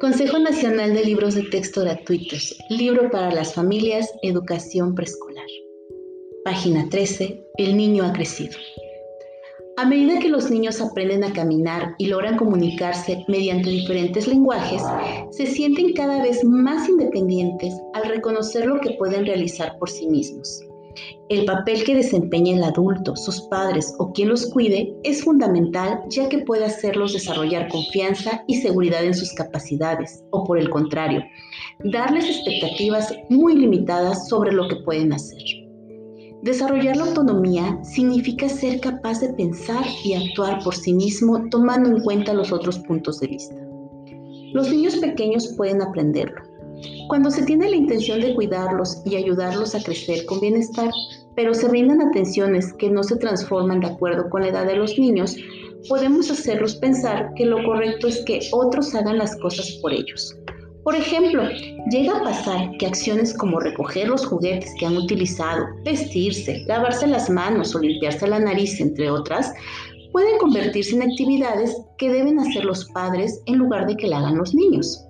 Consejo Nacional de Libros de Texto Gratuitos, Libro para las Familias, Educación Preescolar. Página 13. El niño ha crecido. A medida que los niños aprenden a caminar y logran comunicarse mediante diferentes lenguajes, se sienten cada vez más independientes al reconocer lo que pueden realizar por sí mismos. El papel que desempeña el adulto, sus padres o quien los cuide es fundamental ya que puede hacerlos desarrollar confianza y seguridad en sus capacidades o por el contrario, darles expectativas muy limitadas sobre lo que pueden hacer. Desarrollar la autonomía significa ser capaz de pensar y actuar por sí mismo tomando en cuenta los otros puntos de vista. Los niños pequeños pueden aprenderlo, cuando se tiene la intención de cuidarlos y ayudarlos a crecer con bienestar, pero se brindan atenciones que no se transforman de acuerdo con la edad de los niños, podemos hacerlos pensar que lo correcto es que otros hagan las cosas por ellos. Por ejemplo, llega a pasar que acciones como recoger los juguetes que han utilizado, vestirse, lavarse las manos o limpiarse la nariz, entre otras, pueden convertirse en actividades que deben hacer los padres en lugar de que la hagan los niños.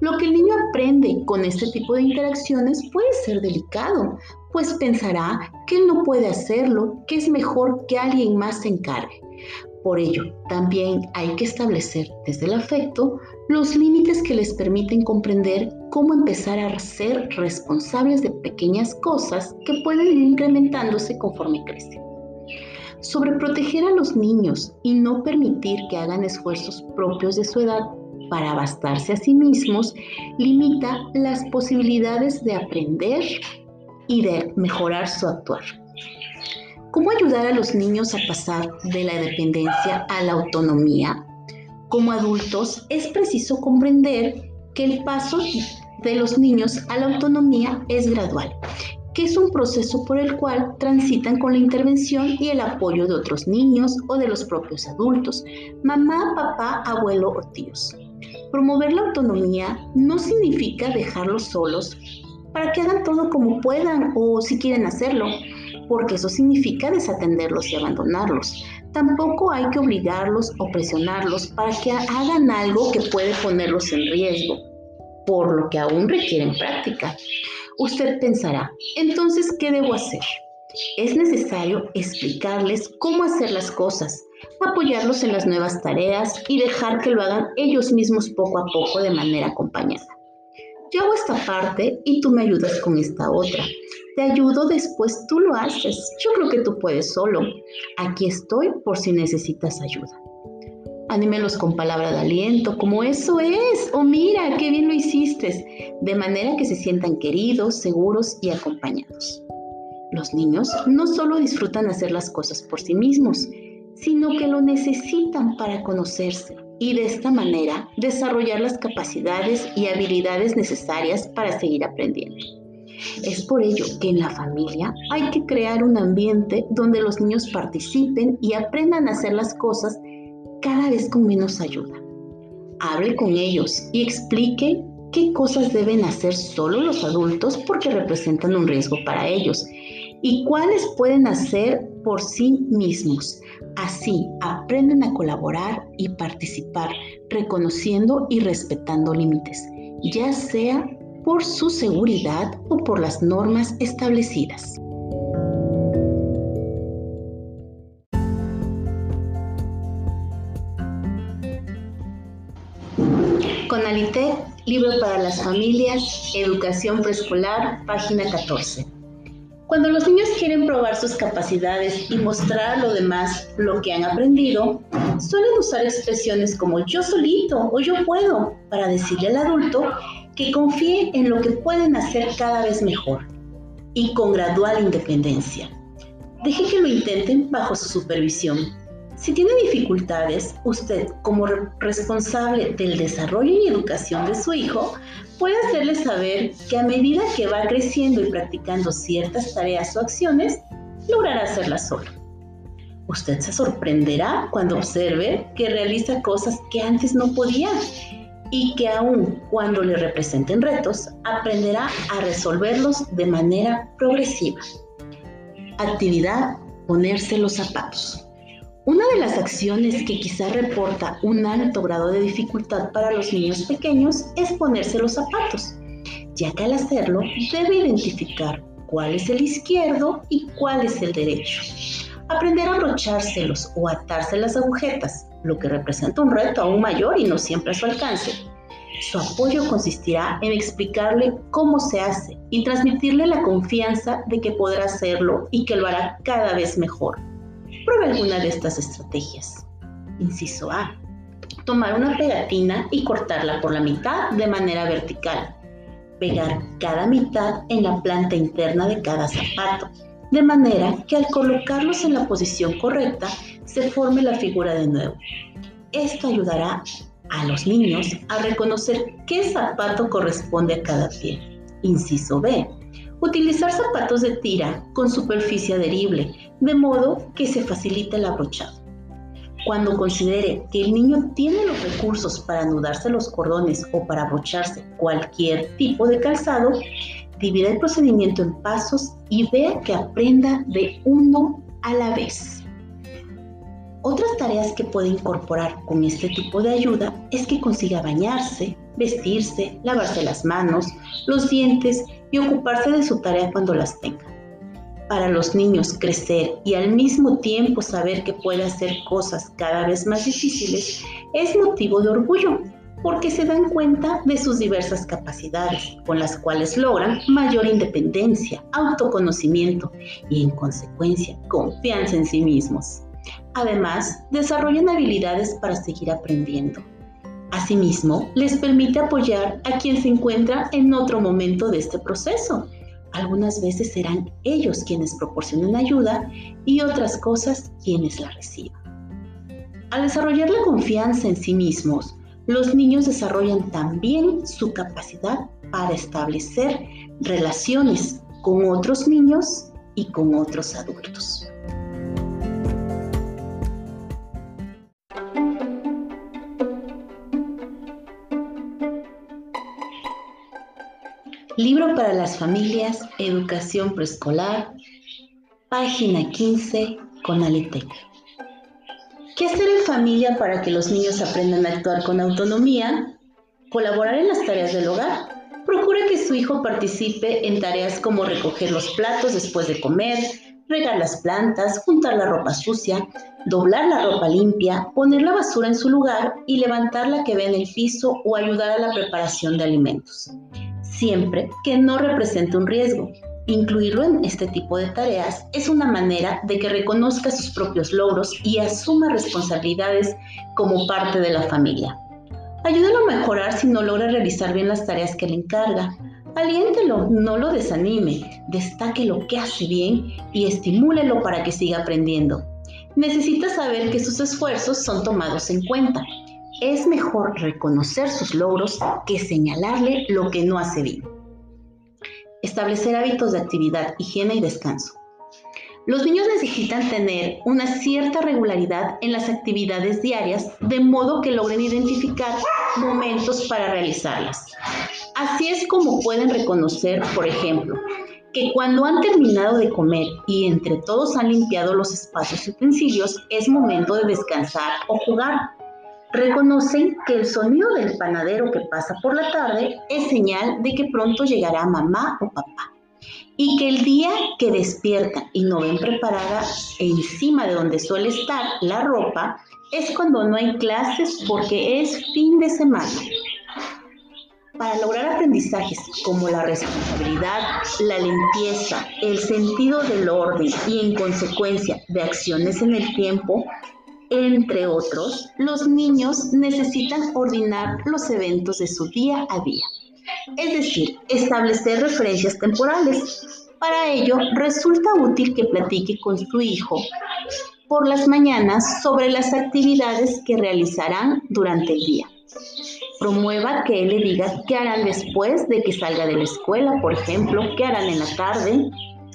Lo que el niño aprende con este tipo de interacciones puede ser delicado, pues pensará que él no puede hacerlo, que es mejor que alguien más se encargue. Por ello, también hay que establecer desde el afecto los límites que les permiten comprender cómo empezar a ser responsables de pequeñas cosas que pueden ir incrementándose conforme crecen. Sobre proteger a los niños y no permitir que hagan esfuerzos propios de su edad para bastarse a sí mismos limita las posibilidades de aprender y de mejorar su actuar. ¿Cómo ayudar a los niños a pasar de la dependencia a la autonomía? Como adultos es preciso comprender que el paso de los niños a la autonomía es gradual, que es un proceso por el cual transitan con la intervención y el apoyo de otros niños o de los propios adultos, mamá, papá, abuelo o tíos. Promover la autonomía no significa dejarlos solos para que hagan todo como puedan o si quieren hacerlo, porque eso significa desatenderlos y abandonarlos. Tampoco hay que obligarlos o presionarlos para que hagan algo que puede ponerlos en riesgo, por lo que aún requieren práctica. Usted pensará, entonces, ¿qué debo hacer? Es necesario explicarles cómo hacer las cosas, apoyarlos en las nuevas tareas y dejar que lo hagan ellos mismos poco a poco de manera acompañada. Yo hago esta parte y tú me ayudas con esta otra. Te ayudo después, tú lo haces. Yo creo que tú puedes solo. Aquí estoy por si necesitas ayuda. Anímelos con palabra de aliento, como eso es, o mira, qué bien lo hiciste, de manera que se sientan queridos, seguros y acompañados. Los niños no solo disfrutan hacer las cosas por sí mismos, sino que lo necesitan para conocerse y de esta manera desarrollar las capacidades y habilidades necesarias para seguir aprendiendo. Es por ello que en la familia hay que crear un ambiente donde los niños participen y aprendan a hacer las cosas cada vez con menos ayuda. Hable con ellos y explique qué cosas deben hacer solo los adultos porque representan un riesgo para ellos y cuáles pueden hacer por sí mismos. Así aprenden a colaborar y participar, reconociendo y respetando límites, ya sea por su seguridad o por las normas establecidas. Con Alité, libro para las familias, educación preescolar, página 14. Cuando los niños quieren probar sus capacidades y mostrar a lo demás lo que han aprendido, suelen usar expresiones como yo solito o yo puedo para decirle al adulto que confíe en lo que pueden hacer cada vez mejor y con gradual independencia. Deje que lo intenten bajo su supervisión si tiene dificultades, usted como responsable del desarrollo y educación de su hijo puede hacerle saber que a medida que va creciendo y practicando ciertas tareas o acciones, logrará hacerlas solo. Usted se sorprenderá cuando observe que realiza cosas que antes no podía y que aun cuando le representen retos, aprenderá a resolverlos de manera progresiva. Actividad, ponerse los zapatos. Una de las acciones que quizá reporta un alto grado de dificultad para los niños pequeños es ponerse los zapatos, ya que al hacerlo debe identificar cuál es el izquierdo y cuál es el derecho. Aprender a abrochárselos o atarse las agujetas, lo que representa un reto aún mayor y no siempre a su alcance. Su apoyo consistirá en explicarle cómo se hace y transmitirle la confianza de que podrá hacerlo y que lo hará cada vez mejor. Pruebe alguna de estas estrategias. Inciso A. Tomar una pegatina y cortarla por la mitad de manera vertical. Pegar cada mitad en la planta interna de cada zapato, de manera que al colocarlos en la posición correcta se forme la figura de nuevo. Esto ayudará a los niños a reconocer qué zapato corresponde a cada pie. Inciso B. Utilizar zapatos de tira con superficie adherible, de modo que se facilite el abrochado. Cuando considere que el niño tiene los recursos para anudarse los cordones o para abrocharse cualquier tipo de calzado, divida el procedimiento en pasos y vea que aprenda de uno a la vez. Otras tareas que puede incorporar con este tipo de ayuda es que consiga bañarse, vestirse, lavarse las manos, los dientes y ocuparse de su tarea cuando las tenga. Para los niños crecer y al mismo tiempo saber que puede hacer cosas cada vez más difíciles es motivo de orgullo, porque se dan cuenta de sus diversas capacidades, con las cuales logran mayor independencia, autoconocimiento y en consecuencia confianza en sí mismos. Además, desarrollan habilidades para seguir aprendiendo. Asimismo, les permite apoyar a quien se encuentra en otro momento de este proceso. Algunas veces serán ellos quienes proporcionen ayuda y otras cosas quienes la reciban. Al desarrollar la confianza en sí mismos, los niños desarrollan también su capacidad para establecer relaciones con otros niños y con otros adultos. Libro para las familias, educación preescolar, página 15, con Alitec. ¿Qué hacer en familia para que los niños aprendan a actuar con autonomía? Colaborar en las tareas del hogar. Procure que su hijo participe en tareas como recoger los platos después de comer, regar las plantas, juntar la ropa sucia, doblar la ropa limpia, poner la basura en su lugar y levantar la que ve en el piso o ayudar a la preparación de alimentos siempre que no represente un riesgo. Incluirlo en este tipo de tareas es una manera de que reconozca sus propios logros y asuma responsabilidades como parte de la familia. Ayúdalo a mejorar si no logra realizar bien las tareas que le encarga. Aliéntelo, no lo desanime, destaque lo que hace bien y estimúlelo para que siga aprendiendo. Necesita saber que sus esfuerzos son tomados en cuenta es mejor reconocer sus logros que señalarle lo que no hace bien. Establecer hábitos de actividad, higiene y descanso. Los niños necesitan tener una cierta regularidad en las actividades diarias de modo que logren identificar momentos para realizarlas. Así es como pueden reconocer, por ejemplo, que cuando han terminado de comer y entre todos han limpiado los espacios y utensilios, es momento de descansar o jugar reconocen que el sonido del panadero que pasa por la tarde es señal de que pronto llegará mamá o papá. Y que el día que despiertan y no ven preparada encima de donde suele estar la ropa es cuando no hay clases porque es fin de semana. Para lograr aprendizajes como la responsabilidad, la limpieza, el sentido del orden y en consecuencia de acciones en el tiempo, entre otros, los niños necesitan ordenar los eventos de su día a día, es decir, establecer referencias temporales. Para ello, resulta útil que platique con su hijo por las mañanas sobre las actividades que realizarán durante el día. Promueva que él le diga qué harán después de que salga de la escuela, por ejemplo, qué harán en la tarde,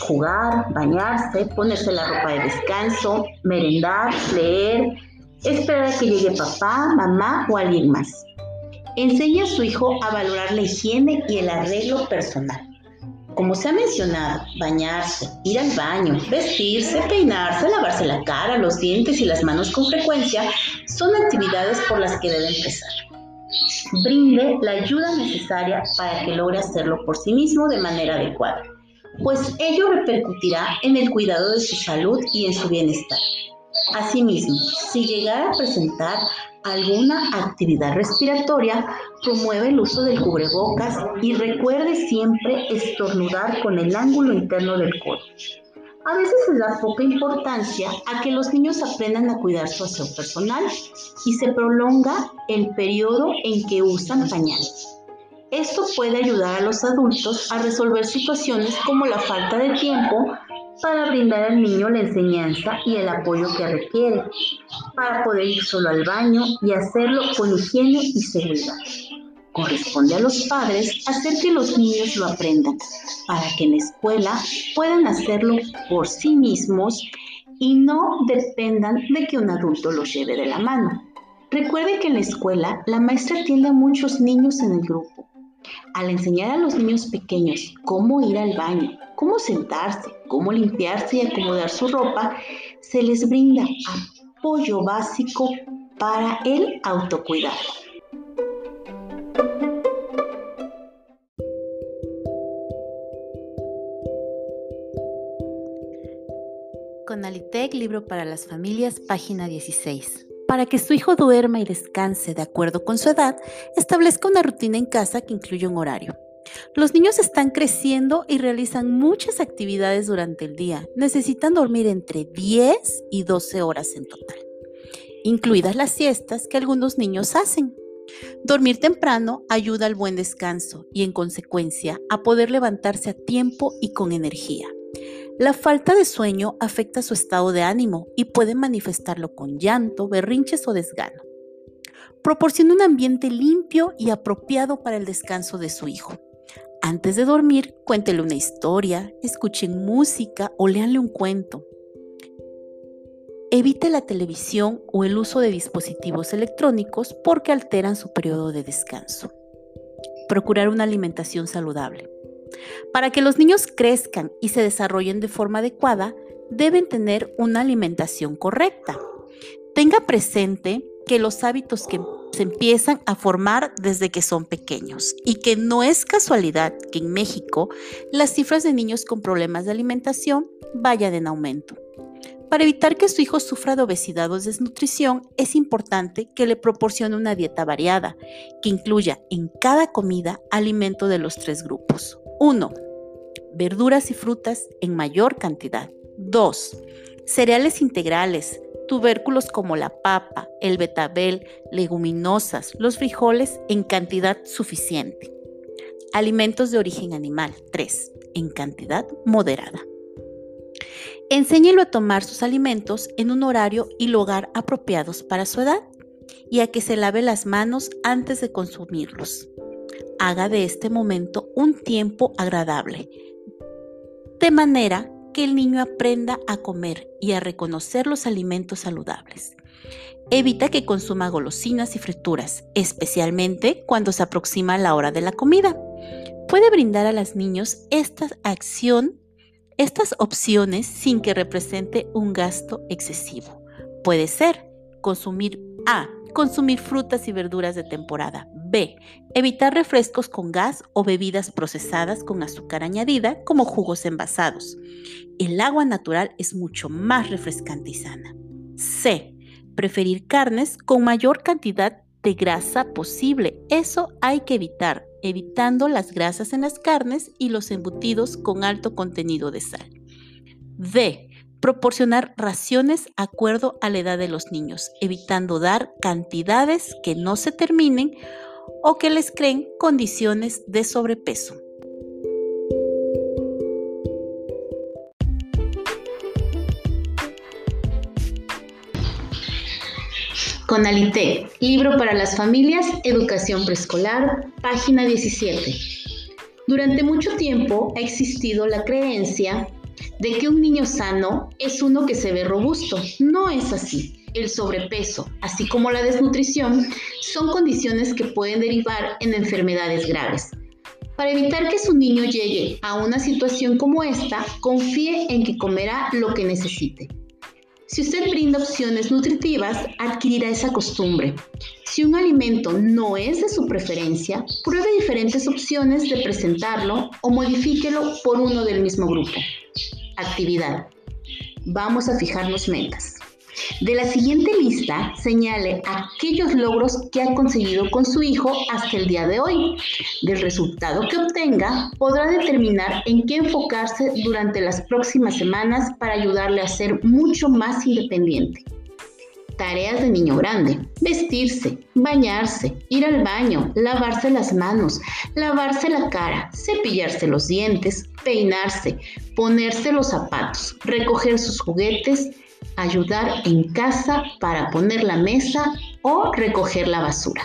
jugar, bañarse, ponerse la ropa de descanso, merendar, leer, esperar a que llegue papá, mamá o alguien más. Enseña a su hijo a valorar la higiene y el arreglo personal. Como se ha mencionado, bañarse, ir al baño, vestirse, peinarse, lavarse la cara, los dientes y las manos con frecuencia son actividades por las que debe empezar. Brinde la ayuda necesaria para que logre hacerlo por sí mismo de manera adecuada, pues ello repercutirá en el cuidado de su salud y en su bienestar. Asimismo, si llegara a presentar alguna actividad respiratoria, promueve el uso del cubrebocas y recuerde siempre estornudar con el ángulo interno del codo. A veces se da poca importancia a que los niños aprendan a cuidar su aseo personal y se prolonga el periodo en que usan pañales. Esto puede ayudar a los adultos a resolver situaciones como la falta de tiempo para brindar al niño la enseñanza y el apoyo que requiere, para poder ir solo al baño y hacerlo con higiene y seguridad. Corresponde a los padres hacer que los niños lo aprendan, para que en la escuela puedan hacerlo por sí mismos y no dependan de que un adulto los lleve de la mano. Recuerde que en la escuela la maestra atiende a muchos niños en el grupo. Al enseñar a los niños pequeños cómo ir al baño, cómo sentarse, cómo limpiarse y acomodar su ropa, se les brinda apoyo básico para el autocuidado. Conalitec, libro para las familias, página 16. Para que su hijo duerma y descanse de acuerdo con su edad, establezca una rutina en casa que incluya un horario. Los niños están creciendo y realizan muchas actividades durante el día. Necesitan dormir entre 10 y 12 horas en total, incluidas las siestas que algunos niños hacen. Dormir temprano ayuda al buen descanso y en consecuencia a poder levantarse a tiempo y con energía. La falta de sueño afecta su estado de ánimo y puede manifestarlo con llanto, berrinches o desgano. Proporciona un ambiente limpio y apropiado para el descanso de su hijo. Antes de dormir, cuéntele una historia, escuchen música o léanle un cuento. Evite la televisión o el uso de dispositivos electrónicos porque alteran su periodo de descanso. Procurar una alimentación saludable. Para que los niños crezcan y se desarrollen de forma adecuada, deben tener una alimentación correcta. Tenga presente que los hábitos que se empiezan a formar desde que son pequeños y que no es casualidad que en México las cifras de niños con problemas de alimentación vayan en aumento. Para evitar que su hijo sufra de obesidad o desnutrición, es importante que le proporcione una dieta variada, que incluya en cada comida alimento de los tres grupos. 1. Verduras y frutas en mayor cantidad. 2. Cereales integrales, tubérculos como la papa, el betabel, leguminosas, los frijoles en cantidad suficiente. Alimentos de origen animal. 3. En cantidad moderada. Enséñelo a tomar sus alimentos en un horario y lugar apropiados para su edad y a que se lave las manos antes de consumirlos. Haga de este momento un tiempo agradable, de manera que el niño aprenda a comer y a reconocer los alimentos saludables. Evita que consuma golosinas y frituras, especialmente cuando se aproxima la hora de la comida. Puede brindar a los niños esta acción, estas opciones sin que represente un gasto excesivo. Puede ser consumir A. Consumir frutas y verduras de temporada. B. Evitar refrescos con gas o bebidas procesadas con azúcar añadida como jugos envasados. El agua natural es mucho más refrescante y sana. C. Preferir carnes con mayor cantidad de grasa posible. Eso hay que evitar, evitando las grasas en las carnes y los embutidos con alto contenido de sal. D proporcionar raciones acuerdo a la edad de los niños, evitando dar cantidades que no se terminen o que les creen condiciones de sobrepeso. Conalite, libro para las familias, educación preescolar, página 17. Durante mucho tiempo ha existido la creencia de que un niño sano es uno que se ve robusto. No es así el sobrepeso, así como la desnutrición, son condiciones que pueden derivar en enfermedades graves. Para evitar que su niño llegue a una situación como esta, confíe en que comerá lo que necesite. Si usted brinda opciones nutritivas, adquirirá esa costumbre. Si un alimento no es de su preferencia, pruebe diferentes opciones de presentarlo o modifíquelo por uno del mismo grupo. Actividad. Vamos a fijarnos metas. De la siguiente lista, señale aquellos logros que ha conseguido con su hijo hasta el día de hoy. Del resultado que obtenga, podrá determinar en qué enfocarse durante las próximas semanas para ayudarle a ser mucho más independiente. Tareas de niño grande. Vestirse, bañarse, ir al baño, lavarse las manos, lavarse la cara, cepillarse los dientes, peinarse, ponerse los zapatos, recoger sus juguetes, ayudar en casa para poner la mesa o recoger la basura.